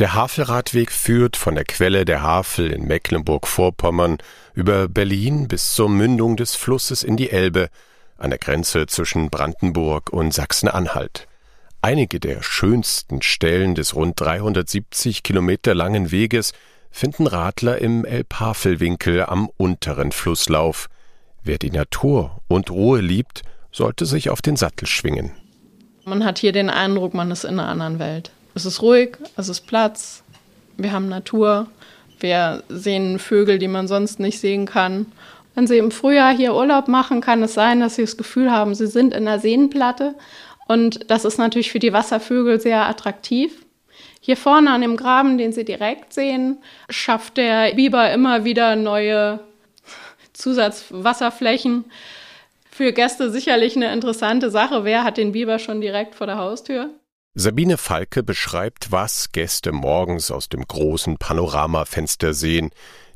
Der Havelradweg führt von der Quelle der Havel in Mecklenburg-Vorpommern über Berlin bis zur Mündung des Flusses in die Elbe an der Grenze zwischen Brandenburg und Sachsen-Anhalt. Einige der schönsten Stellen des rund 370 Kilometer langen Weges finden Radler im Elbhavelwinkel am unteren Flusslauf. Wer die Natur und Ruhe liebt, sollte sich auf den Sattel schwingen. Man hat hier den Eindruck, man ist in einer anderen Welt. Es ist ruhig, es ist Platz, wir haben Natur, wir sehen Vögel, die man sonst nicht sehen kann. Wenn Sie im Frühjahr hier Urlaub machen, kann es sein, dass Sie das Gefühl haben, Sie sind in der Seenplatte. Und das ist natürlich für die Wasservögel sehr attraktiv. Hier vorne an dem Graben, den Sie direkt sehen, schafft der Biber immer wieder neue Zusatzwasserflächen. Für Gäste sicherlich eine interessante Sache. Wer hat den Biber schon direkt vor der Haustür? Sabine Falke beschreibt, was Gäste morgens aus dem großen Panoramafenster sehen.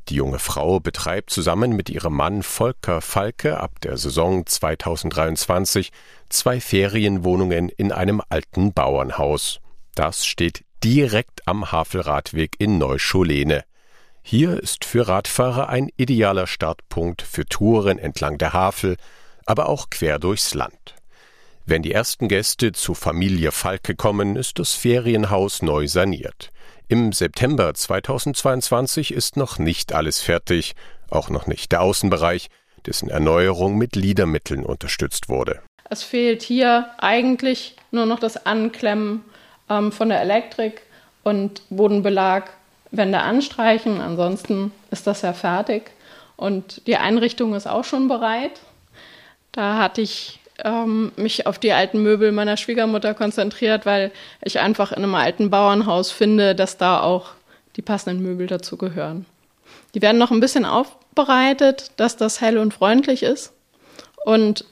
Die junge Frau betreibt zusammen mit ihrem Mann Volker Falke ab der Saison 2023 zwei Ferienwohnungen in einem alten Bauernhaus. Das steht direkt am Havelradweg in Neuscholene. Hier ist für Radfahrer ein idealer Startpunkt für Touren entlang der Havel, aber auch quer durchs Land. Wenn die ersten Gäste zu Familie Falke kommen, ist das Ferienhaus neu saniert. Im September 2022 ist noch nicht alles fertig, auch noch nicht der Außenbereich, dessen Erneuerung mit Liedermitteln unterstützt wurde. Es fehlt hier eigentlich nur noch das Anklemmen ähm, von der Elektrik und Bodenbelag, Wände anstreichen. Ansonsten ist das ja fertig. Und die Einrichtung ist auch schon bereit. Da hatte ich ähm, mich auf die alten Möbel meiner Schwiegermutter konzentriert, weil ich einfach in einem alten Bauernhaus finde, dass da auch die passenden Möbel dazu gehören. Die werden noch ein bisschen aufbereitet, dass das hell und freundlich ist. Und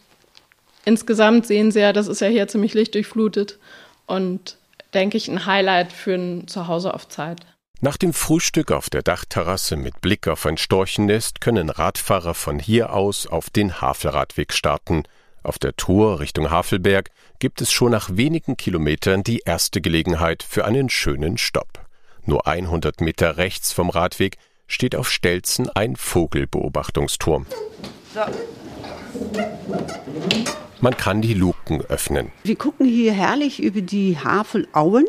insgesamt sehen Sie ja, das ist ja hier ziemlich lichtdurchflutet und denke ich ein Highlight für ein Zuhause auf Zeit. Nach dem Frühstück auf der Dachterrasse mit Blick auf ein Storchennest können Radfahrer von hier aus auf den Havelradweg starten – auf der Tour Richtung Havelberg gibt es schon nach wenigen Kilometern die erste Gelegenheit für einen schönen Stopp. Nur 100 Meter rechts vom Radweg steht auf Stelzen ein Vogelbeobachtungsturm. So. Man kann die Luken öffnen. Wir gucken hier herrlich über die Havelauen.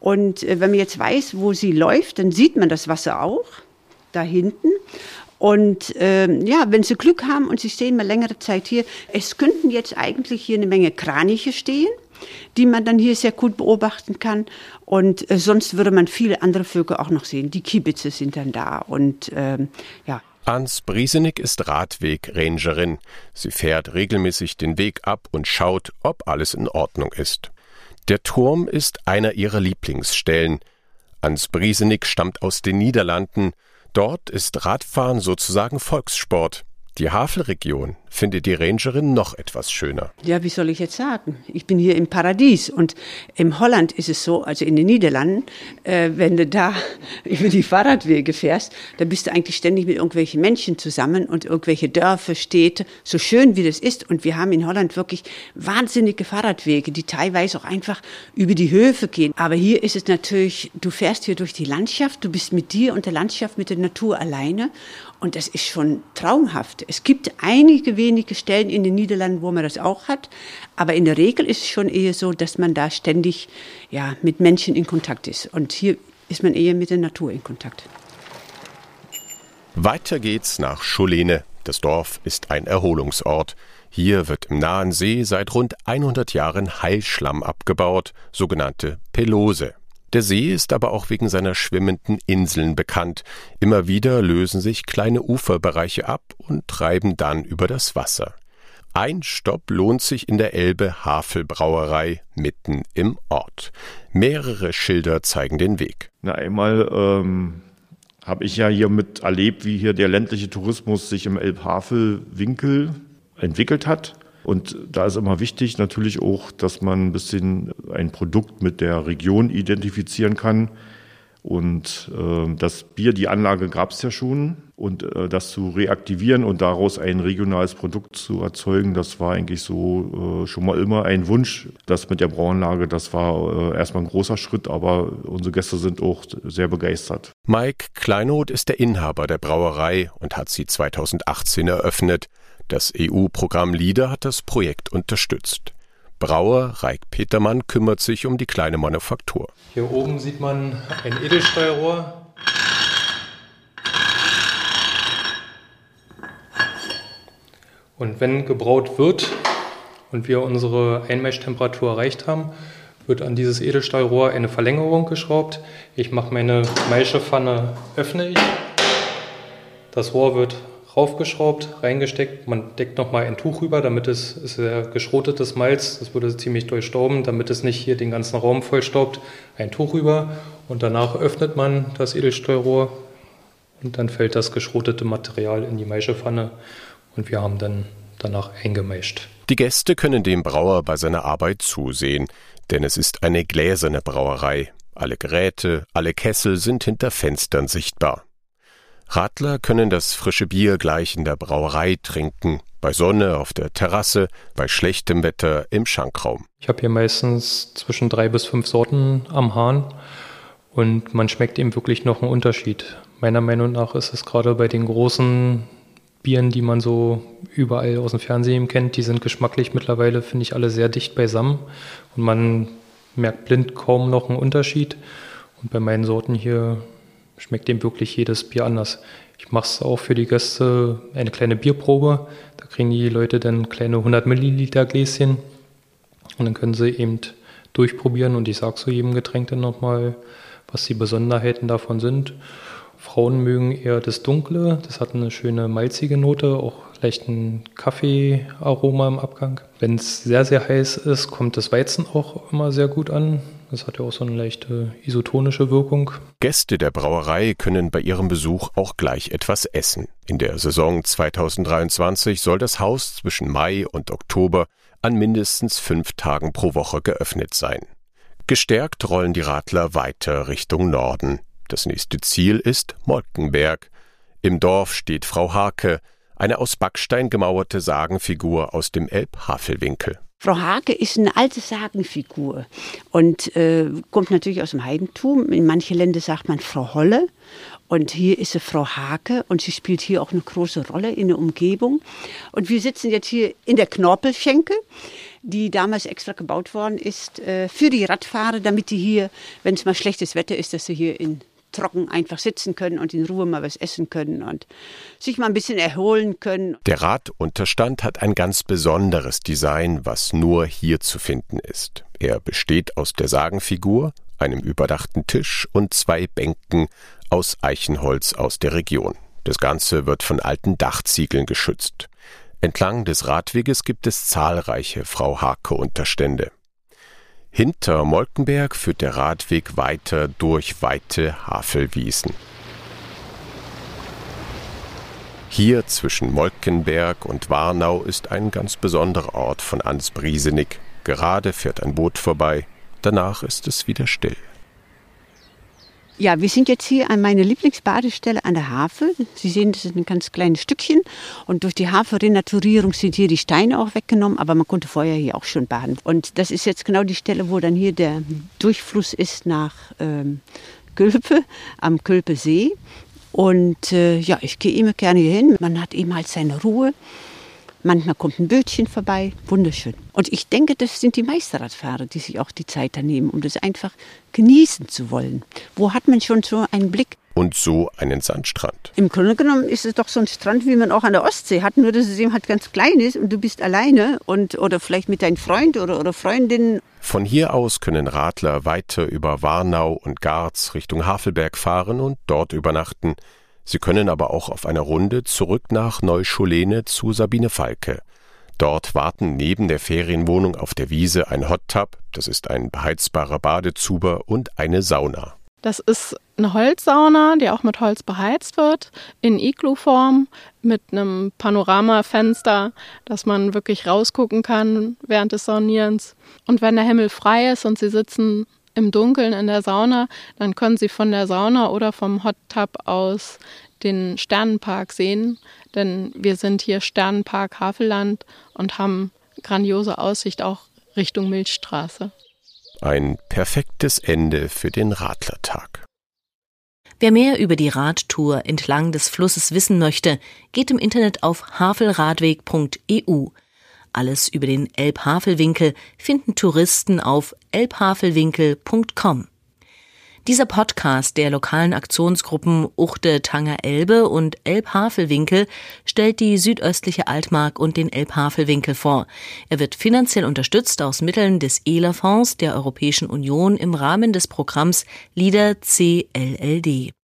Und äh, wenn man jetzt weiß, wo sie läuft, dann sieht man das Wasser auch da hinten. Und ähm, ja, wenn Sie Glück haben und Sie stehen mal längere Zeit hier, es könnten jetzt eigentlich hier eine Menge Kraniche stehen, die man dann hier sehr gut beobachten kann. Und äh, sonst würde man viele andere Vögel auch noch sehen. Die Kiebitze sind dann da und ähm, ja. Ans Briesenig ist Radweg-Rangerin. Sie fährt regelmäßig den Weg ab und schaut, ob alles in Ordnung ist. Der Turm ist einer ihrer Lieblingsstellen. Ans Briesenig stammt aus den Niederlanden Dort ist Radfahren sozusagen Volkssport. Die Havelregion findet die Rangerin noch etwas schöner. Ja, wie soll ich jetzt sagen? Ich bin hier im Paradies und in Holland ist es so, also in den Niederlanden, äh, wenn du da über die Fahrradwege fährst, da bist du eigentlich ständig mit irgendwelchen Menschen zusammen und irgendwelche Dörfer, Städte, so schön wie das ist. Und wir haben in Holland wirklich wahnsinnige Fahrradwege, die teilweise auch einfach über die Höfe gehen. Aber hier ist es natürlich, du fährst hier durch die Landschaft, du bist mit dir und der Landschaft, mit der Natur alleine und das ist schon traumhaft. Es gibt einige wenige Stellen in den Niederlanden, wo man das auch hat. Aber in der Regel ist es schon eher so, dass man da ständig ja, mit Menschen in Kontakt ist. Und hier ist man eher mit der Natur in Kontakt. Weiter geht's nach Scholene. Das Dorf ist ein Erholungsort. Hier wird im nahen See seit rund 100 Jahren Heilschlamm abgebaut, sogenannte Pelose. Der See ist aber auch wegen seiner schwimmenden Inseln bekannt. Immer wieder lösen sich kleine Uferbereiche ab und treiben dann über das Wasser. Ein Stopp lohnt sich in der Elbe Havelbrauerei mitten im Ort. Mehrere Schilder zeigen den Weg. Na, einmal ähm, habe ich ja hier mit erlebt, wie hier der ländliche Tourismus sich im Elbhavel-Winkel entwickelt hat. Und da ist immer wichtig natürlich auch, dass man ein bisschen ein Produkt mit der Region identifizieren kann. Und äh, das Bier, die Anlage gab es ja schon. Und äh, das zu reaktivieren und daraus ein regionales Produkt zu erzeugen, das war eigentlich so äh, schon mal immer ein Wunsch. Das mit der Brauanlage, das war äh, erstmal ein großer Schritt, aber unsere Gäste sind auch sehr begeistert. Mike Kleinoth ist der Inhaber der Brauerei und hat sie 2018 eröffnet. Das EU-Programm LIDER hat das Projekt unterstützt. Brauer Reik Petermann kümmert sich um die kleine Manufaktur. Hier oben sieht man ein Edelstahlrohr. Und wenn gebraut wird und wir unsere Einmeischtemperatur erreicht haben, wird an dieses Edelstahlrohr eine Verlängerung geschraubt. Ich mache meine Maischepfanne, öffne ich. Das Rohr wird raufgeschraubt, reingesteckt. Man deckt nochmal ein Tuch rüber, damit es ist ja geschrotetes Malz, das würde ziemlich durchstauben, damit es nicht hier den ganzen Raum vollstaubt. Ein Tuch rüber und danach öffnet man das Edelstahlrohr und dann fällt das geschrotete Material in die Maischepfanne und wir haben dann danach eingemeischt. Die Gäste können dem Brauer bei seiner Arbeit zusehen, denn es ist eine gläserne Brauerei. Alle Geräte, alle Kessel sind hinter Fenstern sichtbar. Radler können das frische Bier gleich in der Brauerei trinken, bei Sonne auf der Terrasse, bei schlechtem Wetter im Schankraum. Ich habe hier meistens zwischen drei bis fünf Sorten am Hahn und man schmeckt eben wirklich noch einen Unterschied. Meiner Meinung nach ist es gerade bei den großen Bieren, die man so überall aus dem Fernsehen kennt, die sind geschmacklich mittlerweile, finde ich, alle sehr dicht beisammen und man merkt blind kaum noch einen Unterschied. Und bei meinen Sorten hier schmeckt dem wirklich jedes Bier anders. Ich mache es auch für die Gäste eine kleine Bierprobe. Da kriegen die Leute dann kleine 100 Milliliter Gläschen und dann können sie eben durchprobieren und ich sage zu jedem Getränk dann nochmal, was die Besonderheiten davon sind. Frauen mögen eher das Dunkle, das hat eine schöne malzige Note, auch leicht ein Kaffeearoma im Abgang. Wenn es sehr, sehr heiß ist, kommt das Weizen auch immer sehr gut an. Das hat ja auch so eine leichte isotonische Wirkung. Gäste der Brauerei können bei ihrem Besuch auch gleich etwas essen. In der Saison 2023 soll das Haus zwischen Mai und Oktober an mindestens fünf Tagen pro Woche geöffnet sein. Gestärkt rollen die Radler weiter Richtung Norden. Das nächste Ziel ist Molkenberg. Im Dorf steht Frau Hake, eine aus Backstein gemauerte Sagenfigur aus dem Elbhavelwinkel. Frau Hake ist eine alte Sagenfigur und äh, kommt natürlich aus dem Heidentum. In manchen Ländern sagt man Frau Holle. Und hier ist sie Frau Hake und sie spielt hier auch eine große Rolle in der Umgebung. Und wir sitzen jetzt hier in der Knorpelschenke, die damals extra gebaut worden ist äh, für die Radfahrer, damit die hier, wenn es mal schlechtes Wetter ist, dass sie hier in trocken einfach sitzen können und in Ruhe mal was essen können und sich mal ein bisschen erholen können. Der Radunterstand hat ein ganz besonderes Design, was nur hier zu finden ist. Er besteht aus der Sagenfigur, einem überdachten Tisch und zwei Bänken aus Eichenholz aus der Region. Das Ganze wird von alten Dachziegeln geschützt. Entlang des Radweges gibt es zahlreiche Frau Hake Unterstände. Hinter Molkenberg führt der Radweg weiter durch weite Havelwiesen. Hier zwischen Molkenberg und Warnau ist ein ganz besonderer Ort von Ansbriesenig. Gerade fährt ein Boot vorbei, danach ist es wieder still. Ja, wir sind jetzt hier an meiner Lieblingsbadestelle an der Havel. Sie sehen, das ist ein ganz kleines Stückchen. Und durch die Havelrenaturierung sind hier die Steine auch weggenommen, aber man konnte vorher hier auch schon baden. Und das ist jetzt genau die Stelle, wo dann hier der Durchfluss ist nach ähm, Külpe, am Külpesee. Und äh, ja, ich gehe immer gerne hier hin. Man hat eben halt seine Ruhe. Manchmal kommt ein Bötchen vorbei, wunderschön. Und ich denke, das sind die Meisterradfahrer, die sich auch die Zeit da nehmen, um das einfach genießen zu wollen. Wo hat man schon so einen Blick? Und so einen Sandstrand. Im Grunde genommen ist es doch so ein Strand, wie man auch an der Ostsee hat, nur dass es eben halt ganz klein ist und du bist alleine und oder vielleicht mit deinem Freund oder, oder Freundin. Von hier aus können Radler weiter über Warnau und Garz Richtung Havelberg fahren und dort übernachten. Sie können aber auch auf einer Runde zurück nach Neuscholene zu Sabine Falke. Dort warten neben der Ferienwohnung auf der Wiese ein Hot Tub, das ist ein beheizbarer Badezuber und eine Sauna. Das ist eine Holzsauna, die auch mit Holz beheizt wird, in Iglu-Form mit einem Panoramafenster, dass man wirklich rausgucken kann während des Saunierens. Und wenn der Himmel frei ist und Sie sitzen im Dunkeln in der Sauna, dann können Sie von der Sauna oder vom Hot Tub aus den Sternenpark sehen, denn wir sind hier Sternenpark Havelland und haben grandiose Aussicht auch Richtung Milchstraße. Ein perfektes Ende für den Radlertag. Wer mehr über die Radtour entlang des Flusses wissen möchte, geht im Internet auf havelradweg.eu. Alles über den Elbhavelwinkel finden Touristen auf elbhavelwinkel.com. Dieser Podcast der lokalen Aktionsgruppen Uchte Tanger Elbe und Elbhavelwinkel stellt die südöstliche Altmark und den Elbhavelwinkel vor. Er wird finanziell unterstützt aus Mitteln des ELA-Fonds der Europäischen Union im Rahmen des Programms LIDER CLLD.